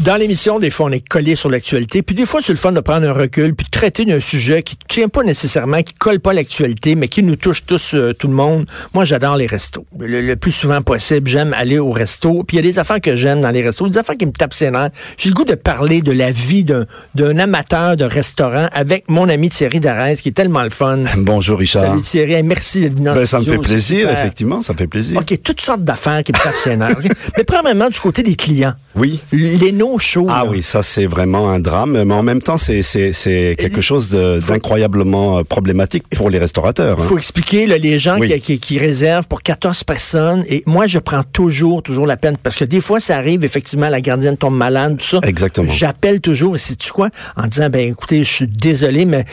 Dans l'émission, des fois, on est collé sur l'actualité, puis des fois, c'est le fun de prendre un recul, puis de traiter d'un sujet qui ne tient pas nécessairement, qui colle pas l'actualité, mais qui nous touche tous, euh, tout le monde. Moi, j'adore les restos. Le, plus souvent possible, j'aime aller au resto. Puis il y a des affaires que j'aime dans les restos, des affaires qui me tapent ses nerfs. J'ai le goût de parler de la vie d'un amateur de restaurant avec mon ami Thierry Darès, qui est tellement le fun. Bonjour, Richard. Salut Thierry, merci d'être venu ben, Ça me fait plaisir, effectivement, ça me fait plaisir. OK, toutes sortes d'affaires qui me tapent ses nerfs. Mais premièrement, du côté des clients. Oui. Les no. Ah oui, ça c'est vraiment un drame, mais en même temps c'est c'est quelque chose d'incroyablement euh, problématique pour les restaurateurs. Il hein. faut expliquer là, les gens qui, qui, réservent pour 14 personnes et moi je prends toujours toujours la peine parce que des fois ça arrive effectivement la gardienne tombe malade tout ça. Exactement. J'appelle toujours et c'est tu quoi en disant ben écoutez je suis désolé mais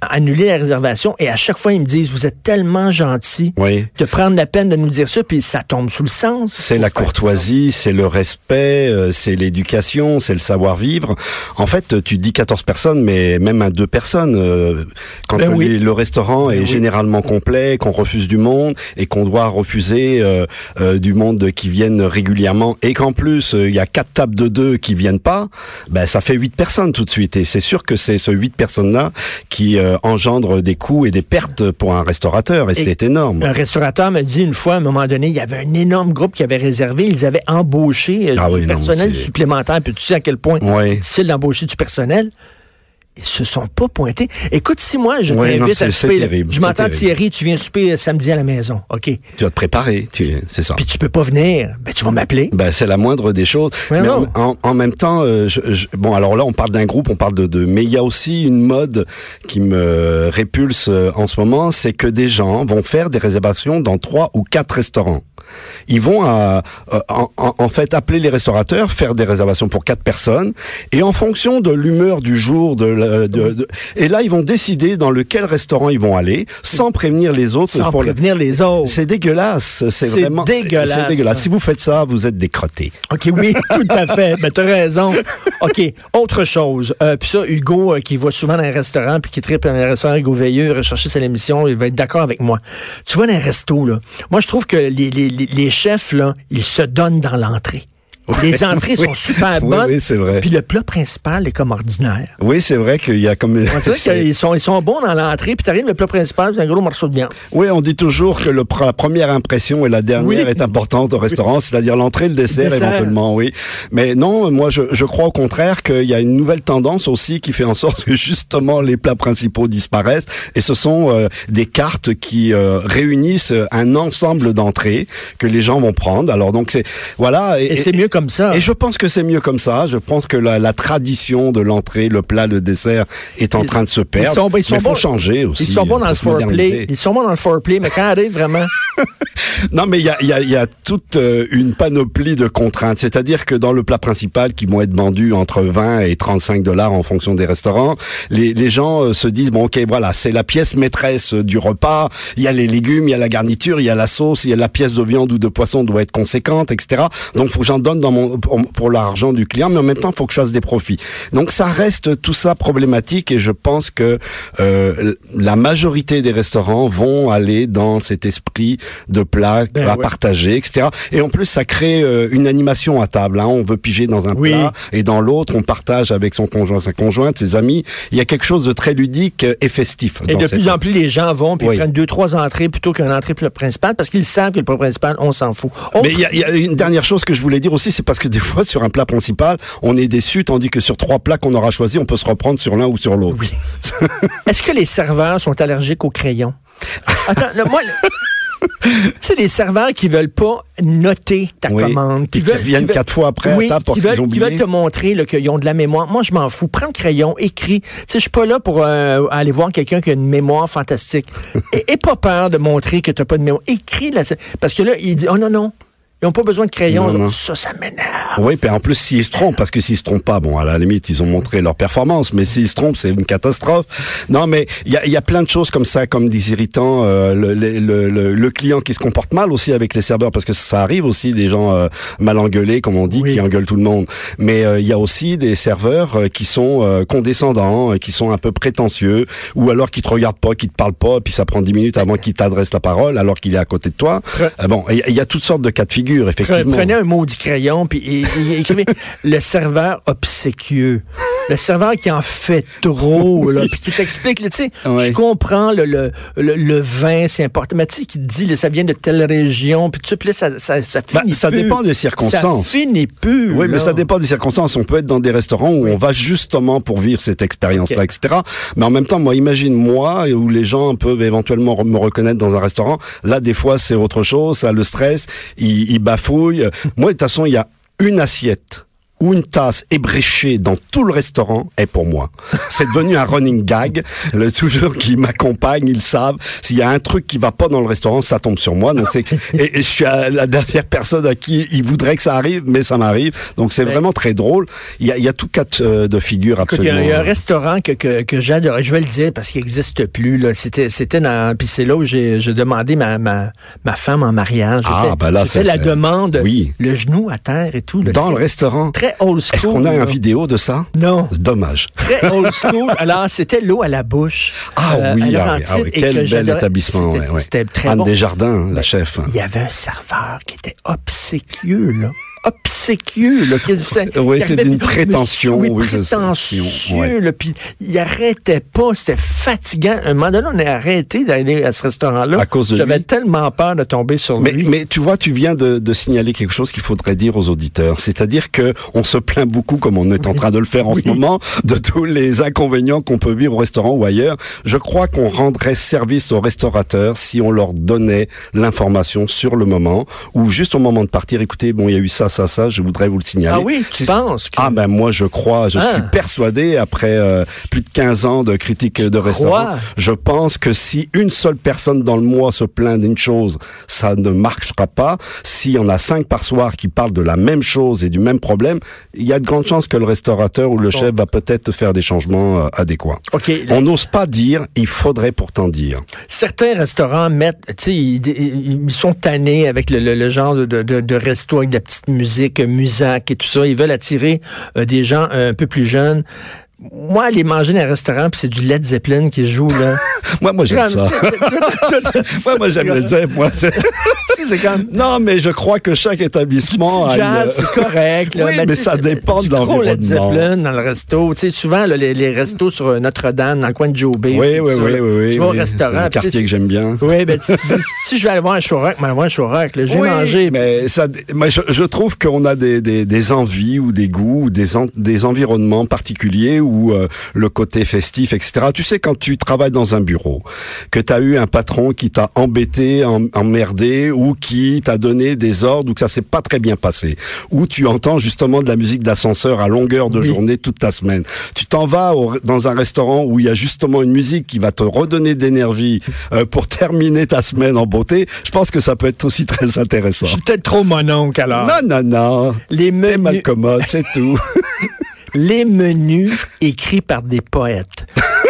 annuler la réservation et à chaque fois ils me disent vous êtes tellement gentil de prendre la peine de nous dire ça puis ça tombe sous le sens. C'est la courtoisie, c'est le respect, euh, c'est l'éducation, c'est le savoir-vivre. En fait, tu dis 14 personnes, mais même à deux personnes, euh, quand ben le restaurant est ben généralement complet, qu'on refuse du monde et qu'on doit refuser euh, euh, du monde qui viennent régulièrement et qu'en plus il y a quatre tables de deux qui viennent pas, ben ça fait huit personnes tout de suite. Et c'est sûr que c'est ce huit personnes-là qui engendre des coûts et des pertes pour un restaurateur et, c'est énorme. Un restaurateur me dit une fois, à un moment donné, il y avait un énorme groupe qui avait réservé, ils avaient embauché ah du personnel supplémentaire. Puis tu sais à quel point c'est difficile d'embaucher du personnel? Ils se sont pas pointés. Écoute, si moi, je t'invite à souper, je m'entends Thierry, tu viens souper samedi à la maison, OK? Tu vas te préparer, c'est ça. Puis tu peux pas venir, ben tu vas m'appeler. Ben c'est la moindre des choses. mais en, même temps, euh, bon alors là on parle d'un groupe, on parle de, de, mais il y a aussi une mode qui me répulse euh, en ce moment, c'est que des gens vont faire des réservations dans trois ou quatre restaurants. Ils vont à, euh, en, en, fait appeler les restaurateurs, faire des réservations pour quatre personnes, et en fonction de l'humeur du jour, de, de, et là ils vont décider dans lequel restaurant ils vont aller, sans prévenir les autres. Sans prévenir les autres. C'est dégueulasse. C'est vraiment dégueulasse. C'est dégueulasse. Si vous faites ça, vous êtes des crottés. Ok, oui, tout à fait. Ben t'as raison. Ok, autre chose. Euh, puis ça, Hugo euh, qui va souvent dans un restaurant puis qui tripe dans un restaurant Hugo Veilleux, rechercher sa émission, il va être d'accord avec moi. Tu vas dans un resto là. Moi je trouve que les, les, les chefs là, ils se donnent dans l'entrée. Les entrées sont super bonnes. Oui, c'est vrai. Puis le plat principal est comme ordinaire. Oui, c'est vrai qu'il y a comme. ils sont, ils sont bons dans l'entrée, puis t'arrives le plat principal, c'est un gros morceau de viande. Oui, on dit toujours que le, la première impression et la dernière est importante au restaurant, c'est-à-dire l'entrée, le dessert, éventuellement, oui. Mais non, moi, je, je crois au contraire qu'il y a une nouvelle tendance aussi qui fait en sorte que justement les plats principaux disparaissent, et ce sont euh, des cartes qui euh, réunissent un ensemble d'entrées que les gens vont prendre. Alors donc c'est voilà. Et, et c'est mieux ça. Et je pense que c'est mieux comme ça. Je pense que la, la tradition de l'entrée, le plat, le dessert est en train de se perdre. Ils sont, ils sont mais faut changer aussi. Ils sont bons dans le foreplay. Ils sont bons dans le foreplay, mais quand arrive vraiment. non, mais il y a, y, a, y a, toute euh, une panoplie de contraintes. C'est-à-dire que dans le plat principal, qui vont être vendus entre 20 et 35 dollars en fonction des restaurants, les, les gens euh, se disent bon, ok, voilà, c'est la pièce maîtresse du repas. Il y a les légumes, il y a la garniture, il y a la sauce, il y a la pièce de viande ou de poisson doit être conséquente, etc. Donc, faut que j'en donne dans mon, pour, l'argent du client, mais en même temps, il faut que je fasse des profits. Donc, ça reste tout ça problématique et je pense que euh, la majorité des restaurants vont aller dans cet esprit de plat ben à partager, etc. Et en plus, ça crée euh, une animation à table. Hein. On veut piger dans un plat et dans l'autre, on partage avec son conjoint, sa conjointe, ses amis. Il y a quelque chose de très ludique et festif. Et de plus en plus, les gens vont puis prennent deux, trois entrées plutôt qu'une entrée principale parce qu'ils savent que le plat principal, on s'en fout. Mais il y, a une dernière chose que je voulais dire aussi, c'est parce que des fois, sur un plat principal, on est déçu, tandis que sur trois plats qu'on aura choisi, on peut se reprendre sur l'un ou sur l'autre. Oui. Est-ce que les serveurs sont allergiques aux crayons? Attends, moi... tu sais, les serveurs qui veulent pas noter ta Oui. commande. Qui veulent- quatre fois après à oui, parce qui qu'ils veulent, veulent te montrer qu'ils ont de la mémoire. Moi, je m'en fous. Prends le crayon, écris. Tu sais, je suis pas là pour euh, aller voir quelqu'un qui a une mémoire fantastique. et, et pas peur de montrer que tu pas de mémoire. Écris là. Parce que là, il dit, oh non, non. Ils n'ont pas besoin de crayon. Non, non. Ça, ça m'énerve. Oui, puis en plus, s'ils se trompent, parce que s'ils se trompent pas, bon, à la limite, ils ont montré leur performance, mais s'ils se trompent, c'est une catastrophe. Non, mais il y a, y a plein de choses comme ça, comme des irritants, euh, le, le, le, le- client qui se comporte mal aussi avec les serveurs, parce que ça arrive aussi, des gens euh, mal engueulés, comme on dit, Oui. qui engueulent tout le monde. Mais euh, il y a aussi des serveurs euh, qui sont euh, condescendants, qui sont un peu prétentieux, ou alors qui te regardent pas, qui te parlent pas, puis ça prend 10 minutes avant qu'il t'adresse la parole, alors qu'il est à côté de toi. Bon, il y y, a toutes sortes de cas de figure, Pre- effectivement. Prenez un maudit crayon puis et- et écrivez le serveur obséquieux. Le serveur qui en fait trop, là, puis qui t'explique, tu sais, Ouais. je comprends le, le, le, le vin, c'est important, mais tu sais, qui te dit, là, ça vient de telle région, puis tu sais, ça, ça, ça Bah, finit ça plus. dépend des circonstances. Ça finit plus. Oui, mais ça dépend des circonstances. On peut être dans des restaurants où on va justement pour vivre cette expérience-là, etc. Mais en même temps, moi, imagine moi où les gens peuvent éventuellement me reconnaître dans un restaurant. Là, des fois, c'est autre chose. Ça le stress, ils, ils bafouillent. moi, de toute façon, il y a une assiette ou une tasse ébréchée dans tout le restaurant est pour moi. C'est devenu un running gag. Le toujours qui m'accompagne, ils savent. S'il y a un truc qui va pas dans le restaurant, ça tombe sur moi. Donc c'est et, et je suis la dernière personne à qui ils voudraient que ça arrive, mais ça m'arrive. Donc c'est vraiment très drôle. Il y a, il y a tout cas de, de figure Écoute, il y, a- absolument. il y a un restaurant que, que, que j'adorais. Je vais le dire parce qu'il n'existe plus. Là. C'était, c'était dans. Puis c'est là où j'ai, j'ai demandé ma, ma, ma femme en mariage. Ah, fait- ben là, fait la c'est- demande, Oui. le genou à terre et tout. là. dans le restaurant. Très old school. Est-ce qu'on a là. un vidéo de ça? Non. Dommage. Très old school. Alors, c'était l'eau à la bouche. Ah euh, oui, ah oui, ah oui, quel que bel établissement. C'était, ouais, très Anne bon. Desjardins, la Mais chef. Il y avait un serveur qui était obséquieux, là. Obséquieux, là. Qui, Oui, c'est d'une prétention, Oui, prétentieux, là. Puis il arrêtait pas. C'était fatigant. À un moment donné, on a arrêté d'aller à ce restaurant-là. À cause de J'avais tellement peur de tomber sur Mais, lui. mais tu vois, tu viens de, de signaler quelque chose qu'il faudrait dire aux auditeurs. C'est-à-dire que on se plaint beaucoup, comme on est en train de le faire en ce moment, de tous les inconvénients qu'on peut vivre au restaurant ou ailleurs. Je crois qu'on rendrait service aux restaurateurs si on leur donnait l'information sur le moment ou juste au moment de partir. Écoutez, bon, il y a eu ça, ça, ça. Je voudrais vous le signaler. ah oui, tu penses que... Ah ben moi je crois, je Ah. suis persuadé après euh, plus de 15 ans de critique de restaurant, crois? je pense que si une seule personne dans le mois se plaint d'une chose, ça ne marchera pas. S'il y en a cinq par soir qui parlent de la même chose et du même problème, il y a de grandes chances que le restaurateur ou le chef va peut-être faire des changements euh, adéquats. OK. On n'ose pas dire, il faudrait pourtant dire. Certains restaurants mettent, tu sais, ils, ils- sont tannés avec le, le- le genre de, de, de- resto avec de la petite musique, musac et tout ça. Ils veulent attirer euh, des gens un peu plus jeunes. Moi, aller manger dans un restaurant, puis c'est du Led Zeppelin qui joue, là. Moi, moi j'aime ça. moi, moi j'aime le dire. Moi, c'est- comme... non, mais je crois que chaque établissement jazz, c'est correct. Là. Oui, mais ça dépend de l'environnement. Dans le resto. Tu sais, souvent, là, les, les restos sur euh, Notre-Dame, dans le coin de Joe Bay. Oui, oui, oui, oui, au restaurant. C'est un quartier que j'aime bien. Oui, ben, si je vais aller voir un Chirac, mais aller voir un Chirac, là, j'ai Oui, mangé. mais ça, moi, je, je trouve qu'on a des, des, des envies ou des goûts ou des, en- des environnements particuliers où euh, le côté festif, etc. Tu sais, quand tu travailles dans un bureau, que tu as eu un patron qui t'a embêté, em- emmerdé, ou qui t'a donné des ordres, ou que ça s'est pas très bien passé, ou tu entends justement de la musique d'ascenseur à longueur de Oui. journée toute ta semaine. Tu t'en vas au- dans un restaurant où il y a justement une musique qui va te redonner de l'énergie euh, pour terminer ta semaine en beauté. Je pense que ça peut être aussi très intéressant. Je suis peut-être trop mon oncle, alors. Non, non, non. Les menus, mal commode, c'est tout. les menus écrits par des poètes.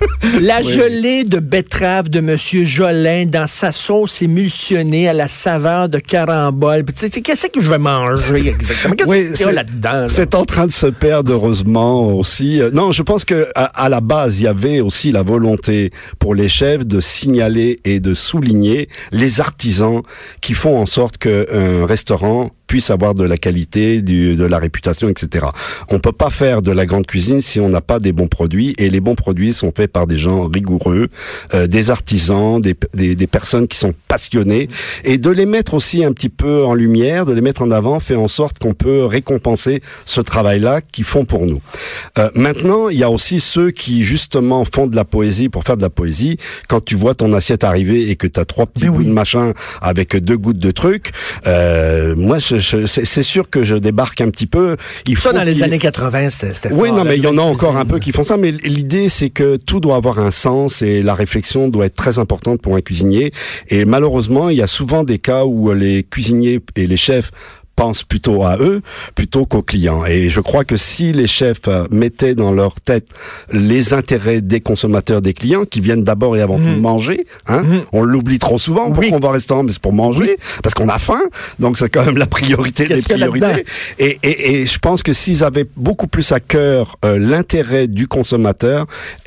La gelée de betterave de Monsieur Jolin dans sa sauce émulsionnée à la saveur de carambole. Puis, Tu sais, qu'est-ce que je vais manger exactement? Qu'est-ce Oui, qu'il y a c'est- là-dedans? là? C'est en train de se perdre heureusement aussi. Euh, Non, je pense que à, à la base, il y avait aussi la volonté pour les chefs de signaler et de souligner les artisans qui font en sorte qu'un restaurant puisse avoir de la qualité, du, de la réputation, etc. On peut pas faire de la grande cuisine si on n'a pas des bons produits et les bons produits sont faits par des gens rigoureux, euh, des artisans, des, des, des personnes qui sont passionnées et de les mettre aussi un petit peu en lumière, de les mettre en avant, fait en sorte qu'on peut récompenser ce travail-là qu'ils font pour nous. Euh, maintenant, il y a aussi ceux qui justement font de la poésie pour faire de la poésie. Quand tu vois ton assiette arriver et que tu as trois petits bouts de machin avec deux gouttes de truc, euh, moi je- c'est c'est sûr que je débarque un petit peu. Il Ça, faut dans les années 80, c'était c'était oui, fort, non, mais il y en a encore un peu qui font ça, mais l'idée c'est que tout doit avoir un sens et la réflexion doit être très importante pour un cuisinier. Et malheureusement, il y a souvent des cas où les cuisiniers et les chefs pensent plutôt à eux plutôt qu'aux clients. Et je crois que si les chefs euh, mettaient dans leur tête les intérêts des consommateurs, des clients, qui viennent d'abord et avant tout manger, hein, on l'oublie trop souvent. Pourquoi on va au restaurant? Mais c'est pour manger, parce qu'on a faim. Donc c'est quand même la priorité des priorités. et, et je pense que s'ils avaient beaucoup plus à cœur euh, l'intérêt du consommateur,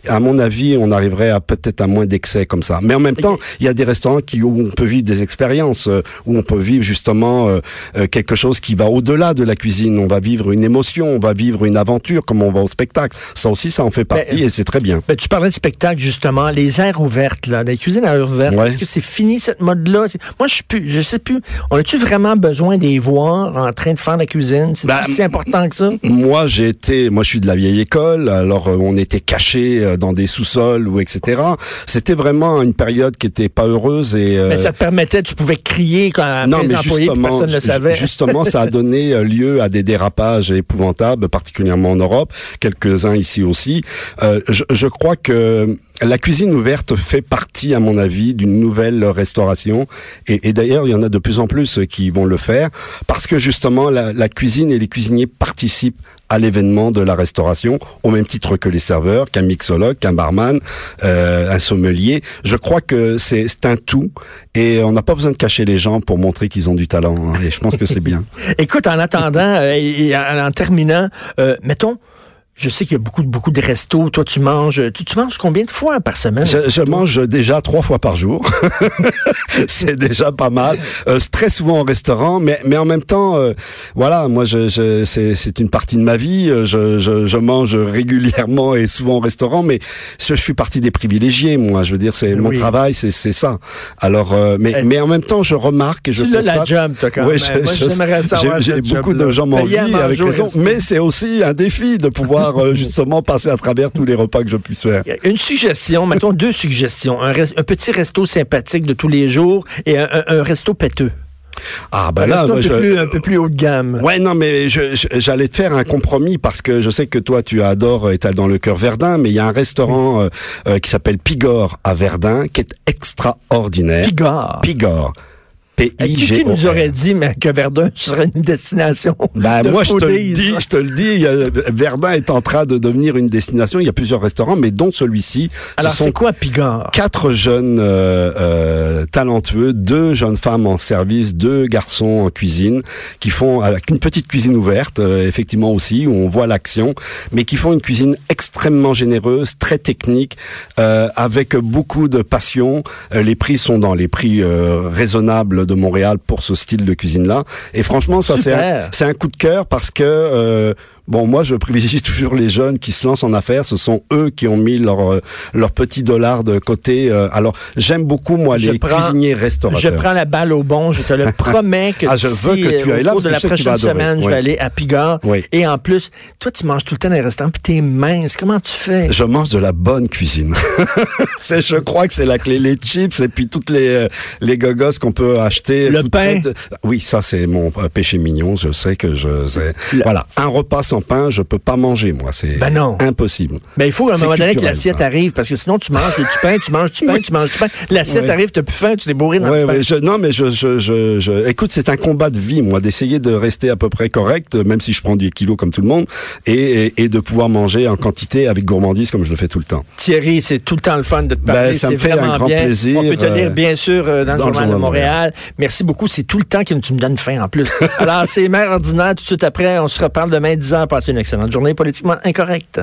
à mon avis, on arriverait à peut-être à moins d'excès comme ça. Mais en même temps, il y a des restaurants qui, où on peut vivre des expériences, euh, où on peut vivre justement euh, euh, quelque chose qui va au-delà de la cuisine. On va vivre une émotion, on va vivre une aventure, comme on va au spectacle. Ça aussi, ça en fait partie Mais- et c'est très bien. Ben, tu parlais de spectacle, justement, les aires ouvertes, là, les cuisines à aires ouvertes. Ouais. Est-ce que c'est fini, cette mode-là? Moi, je suis plus, je sais plus. On a-tu vraiment besoin des voir en train de faire la cuisine? C'est Ben, si important que ça? Moi, j'ai été, moi, je suis de la vieille école. Alors, on était cachés euh, dans des sous-sols ou etc. C'était vraiment une période qui était pas heureuse et. euh, Mais ça te permettait, tu pouvais crier quand non, mais employés, justement, personne ne ju- savait. justement, ça a donné euh, lieu à des dérapages épouvantables, particulièrement en Europe, quelques-uns ici aussi. Euh, je, je crois que la cuisine ouverte fait partie, à mon avis, d'une nouvelle restauration. Et, d'ailleurs, il y en a de plus en plus qui vont le faire, parce que justement, la, cuisine et les cuisiniers participent à l'événement de la restauration, au même titre que les serveurs, qu'un mixologue, qu'un barman, euh, un sommelier. Je crois que c'est un tout, et on n'a pas besoin de cacher les gens pour montrer qu'ils ont du talent. hein, et je pense que c'est bien. Écoute, en attendant euh, et, et en, en terminant, euh, mettons, je sais qu'il y a beaucoup, beaucoup de restos. Toi, tu manges, tu, tu manges combien de fois par semaine? Je, je mange déjà trois fois par jour. c'est déjà pas mal. Euh, très souvent au restaurant, mais mais en même temps, euh, voilà, moi, je, je c'est c'est une partie de ma vie. Euh, Je, je je mange régulièrement et souvent au restaurant, mais je, suis partie des privilégiés. Moi, je veux dire, c'est mon travail, c'est c'est ça. Alors, euh, mais Eh, mais en même temps, je remarque et je tu l'as la constate- job, toi, quand Ouais, même. J'ai- beaucoup de gens m'envient avec raison, mais c'est aussi un défi de pouvoir euh, justement passer à travers tous les repas que je puisse faire. Une suggestion, mettons deux suggestions. Un, res- un petit resto sympathique de tous les jours et un, un- un resto péteux. Ah ben là, un, peu je- plus, un peu plus haut de gamme. Ouais, non, mais j'allais te faire un compromis parce que je sais que toi, tu adores être dans le cœur Verdun, mais il y a un restaurant euh, euh, qui s'appelle Pigor à Verdun qui est extraordinaire. Euh, Qui, nous aurait dit mais, que Verdun serait une destination Ben, de moi, je te le dis, je te le dis, a- Verdun est en train de devenir une destination. Il y a plusieurs restaurants, mais dont celui-ci. Alors, Ce c'est quoi Pigard? quatre jeunes euh, euh, talentueux, deux jeunes femmes en service, deux garçons en cuisine, qui font avec une petite cuisine ouverte, euh, effectivement aussi, où on voit l'action, mais qui font une cuisine extrêmement généreuse, très technique, euh, avec beaucoup de passion. Euh, les prix sont dans les prix euh, raisonnables de Montréal pour ce style de cuisine-là. Et franchement, ça c'est un, un coup de cœur parce que euh, Bon, moi, je privilégie toujours les jeunes qui se lancent en affaires. Ce sont eux qui ont mis leur euh, leur petit dollar de côté. Euh, alors, j'aime beaucoup moi Je les prends- cuisiniers Je restaurateurs. prends la balle au bon. Je te le promets que Ah, je veux que tu euh, ailles au là, cours parce de que la je prochaine semaine, je vais aller à Pigard. Oui. Et en plus, toi, tu manges tout le temps dans les restaurants, puis t'es mince. Comment tu fais? Je mange de la bonne cuisine. c'est, je crois que c'est la clé. Les chips et puis toutes les les gogos qu'on peut acheter. Le pain? Oui, ça c'est mon péché mignon. Je sais que je. Le- Voilà, un repas sans pain, je peux pas manger moi. C'est Ben non. impossible. Ben, il faut à un moment donné que l'assiette arrive, parce que sinon, tu manges du pain, tu manges du pain, tu manges du pain. L'assiette Ouais. arrive, t'as plus faim, tu t'es bourré dans Ouais, le pain. ouais, je, non, mais je, je, je, je- écoute, c'est un combat de vie, moi, d'essayer de rester à peu près correct, même si je prends des kilos comme tout le monde, et, et, et de pouvoir manger en quantité avec gourmandise comme je le fais tout le temps. Thierry, c'est tout le temps le fun de te parler. Ben, ça me fait un grand bien. plaisir, On peut te euh, lire, bien sûr, euh, dans, le Journal de Montréal. Merci beaucoup. C'est tout le temps que tu me donnes faim, en plus. Alors, c'est Mère ordinaire. Tout de suite après, on se reparle demain, 10 ans. Passez une excellente journée politiquement incorrecte.